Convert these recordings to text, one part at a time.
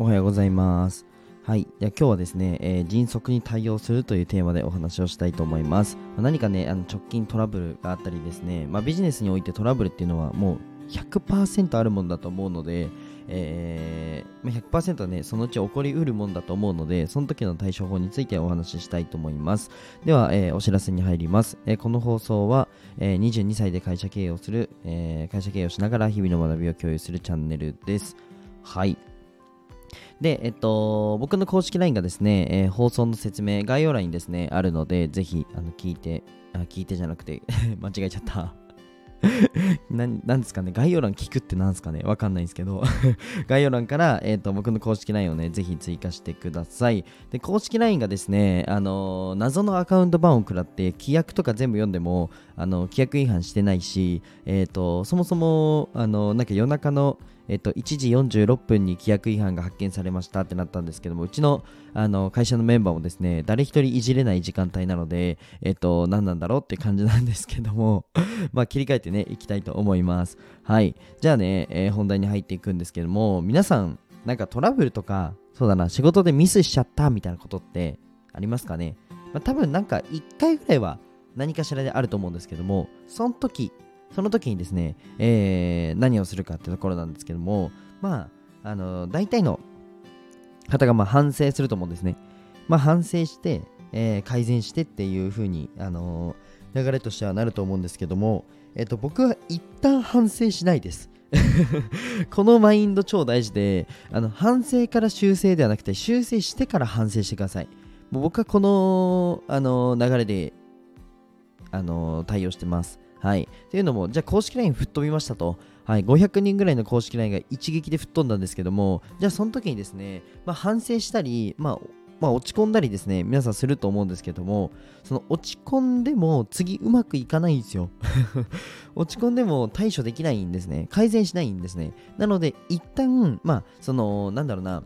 おはようございます。はい。では今日はですね、えー、迅速に対応するというテーマでお話をしたいと思います。まあ、何かね、あの直近トラブルがあったりですね、まあ、ビジネスにおいてトラブルっていうのはもう100%あるものだと思うので、えー、100%ね、そのうち起こりうるもんだと思うので、その時の対処法についてお話ししたいと思います。では、えー、お知らせに入ります。えー、この放送は、えー、22歳で会社経営をする、えー、会社経営をしながら日々の学びを共有するチャンネルです。はい。で、えっと、僕の公式 LINE がですね、えー、放送の説明、概要欄にですね、あるので、ぜひ、あの、聞いて、あ、聞いてじゃなくて 間違えちゃった ななんですかね概要欄聞くってなんですかねわかんないんですけど 概要欄から、えーと、僕の公式 LINE をね、ぜひ追加してください。で、公式 LINE がですね、あの、謎のアカウント版を食らって、規約とか全部読んでも、あの規約違反してないし、えっ、と、そもそも、あのなんか夜中の、えっと、1時46分に規約違反が発見されましたってなったんですけども、うちのあの会社のメンバーもですね、誰一人いじれない時間帯なので、えっと、何なんだろうって感じなんですけども まあ、切り替えてね、いきたいと思います。はい。じゃあね、えー、本題に入っていくんですけども、皆さん、なんかトラブルとか、そうだな、仕事でミスしちゃったみたいなことってありますかね？まあ、多分なんか1回ぐらいは何かしらであると思うんですけども、その時、その時にですね、えー、何をするかってところなんですけども、まあ、あの、大体の方がまあ反省すると思うんですね。まあ、反省して、えー、改善してっていう風に、あのー、流れとしてはなると思うんですけども、えっ、と、僕は一旦反省しないです。このマインド超大事で、あの、反省から修正ではなくて、修正してから反省してください。もう僕はこの、あの流れで、あの対応してます。はい。というのも、じゃあ公式 LINE 吹っ飛びましたと。はい。500人ぐらいの公式 LINE が一撃で吹っ飛んだんですけども、じゃあその時にですね、まあ、反省したり、まあ、まあ、落ち込んだりですね、皆さんすると思うんですけども、その落ち込んでも次うまくいかないんですよ。落ち込んでも対処できないんですね。改善しないんですね。なので、一旦、まあ、その、なんだろうな、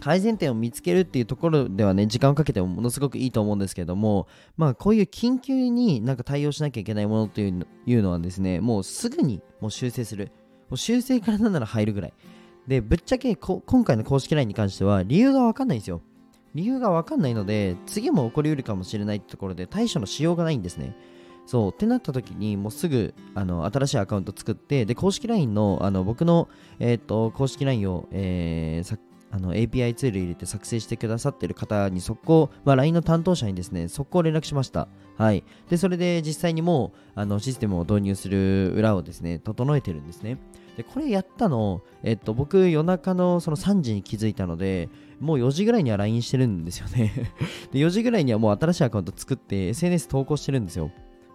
改善点を見つけるっていうところではね、時間をかけてもものすごくいいと思うんですけども、まあこういう緊急になんか対応しなきゃいけないものというのはですね、もうすぐにもう修正する。もう修正からなんなら入るぐらい。で、ぶっちゃけ今回の公式 LINE に関しては理由がわかんないんですよ。理由がわかんないので、次も起こりうるかもしれないってところで対処のしようがないんですね。そうってなった時にもうすぐあの新しいアカウント作ってで公式 LINE のあの僕の、えーと、公式 LINE を、えー、あの API ツール入れて作成してくださってる方に速攻、ま、LINE の担当者にですね、速攻連絡しました。はい。で、それで実際にもうあのシステムを導入する裏をですね、整えてるんですね。で、これやったの、えっと、僕夜中のその3時に気づいたので、もう4時ぐらいには LINE してるんですよね で、4時ぐらいにはもう新しいアカウント作って SNS 投稿してるんですよ。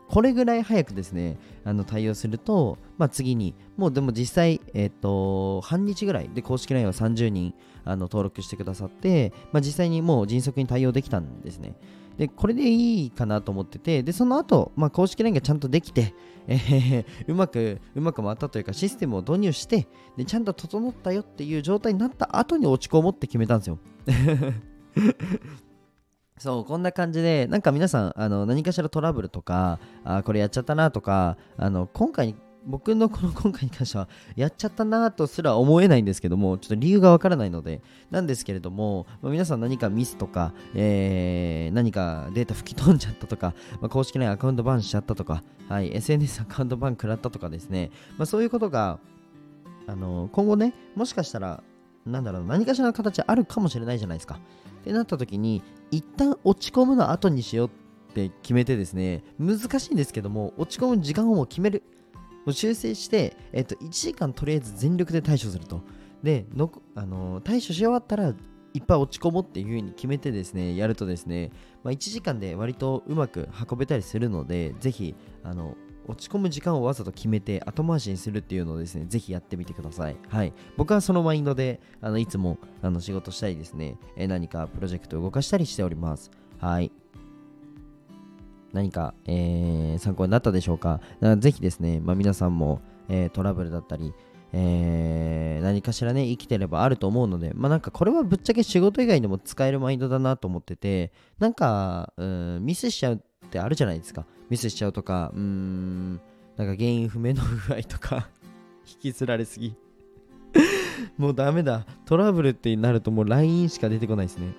これぐらい早くですね、あの対応すると、まあ、次に、もうでも実際、えっ、と、半日ぐらいで公式 LINE は30人あの登録してくださって、まあ、実際にもう迅速に対応できたんですね。で、これでいいかなと思ってて、で、その後、まあ、公式 LINE がちゃんとできて、えー、うまく、うまく回ったというか、システムを導入して、で、ちゃんと整ったよっていう状態になった後に落ち込もうって決めたんですよ。そう、こんな感じで、なんか皆さん、あの何かしらトラブルとか、あこれやっちゃったなとか、あの今回、僕の この今回に関しては、やっちゃったなとすら思えないんですけども、ちょっと理由がわからないので、なんですけれども、まあ、皆さん何かミスとか、えー、何かデータ吹き飛んじゃったとか、まあ、公式 LINE アカウントバンしちゃったとか、はい、SNS アカウントバン食らったとかですね、まあ、そういうことが、あの今後ね、もしかしたら、なんだろう、何かしらの形あるかもしれないじゃないですか。ってなった時に、一旦落ち込むの後にしようって決めてですね、難しいんですけども、落ち込む時間を決める。もう修正して、えっと、1時間とりあえず全力で対処すると。で、のあのー、対処し終わったら、いっぱい落ち込もうっていう風に決めてですね、やるとですね、まあ、1時間で割とうまく運べたりするので、ぜひ、あの、落ち込む時間をわざと決めて後回しにするっていうのをですね、ぜひやってみてください。はい。僕はそのマインドで、あのいつもあの仕事したりですね、え何かプロジェクトを動かしたりしております。はい。何か、えー、参考になったでしょうかぜひですね、まあ、皆さんも、えー、トラブルだったり、えー、何かしらね、生きてればあると思うので、まあなんかこれはぶっちゃけ仕事以外でも使えるマインドだなと思ってて、なんか、うん、ミスしちゃうってあるじゃないですか。ミスしちゃうとか、うーん、なんか原因不明の具合とか 引きずられすぎ もうダメだ。トラブルってなるともう LINE しか出てこないですね。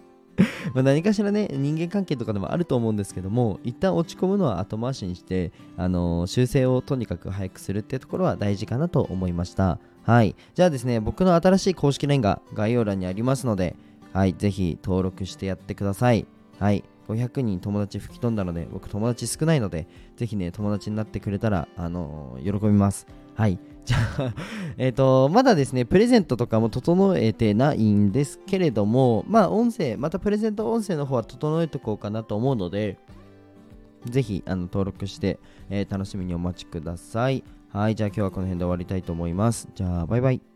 ま何かしらね、人間関係とかでもあると思うんですけども、一旦落ち込むのは後回しにして、あのー、修正をとにかく早くするってところは大事かなと思いました。はい。じゃあですね、僕の新しい公式 LINE が概要欄にありますので、はい、ぜひ登録してやってください。はい。500人友達吹き飛んだので、僕友達少ないので、ぜひね、友達になってくれたら、あのー、喜びます。はい。じゃあ えっと、まだですね、プレゼントとかも整えてないんですけれども、まあ、音声、またプレゼント音声の方は整えておこうかなと思うので、ぜひあの登録して、えー、楽しみにお待ちください。はい、じゃあ今日はこの辺で終わりたいと思います。じゃあ、バイバイ。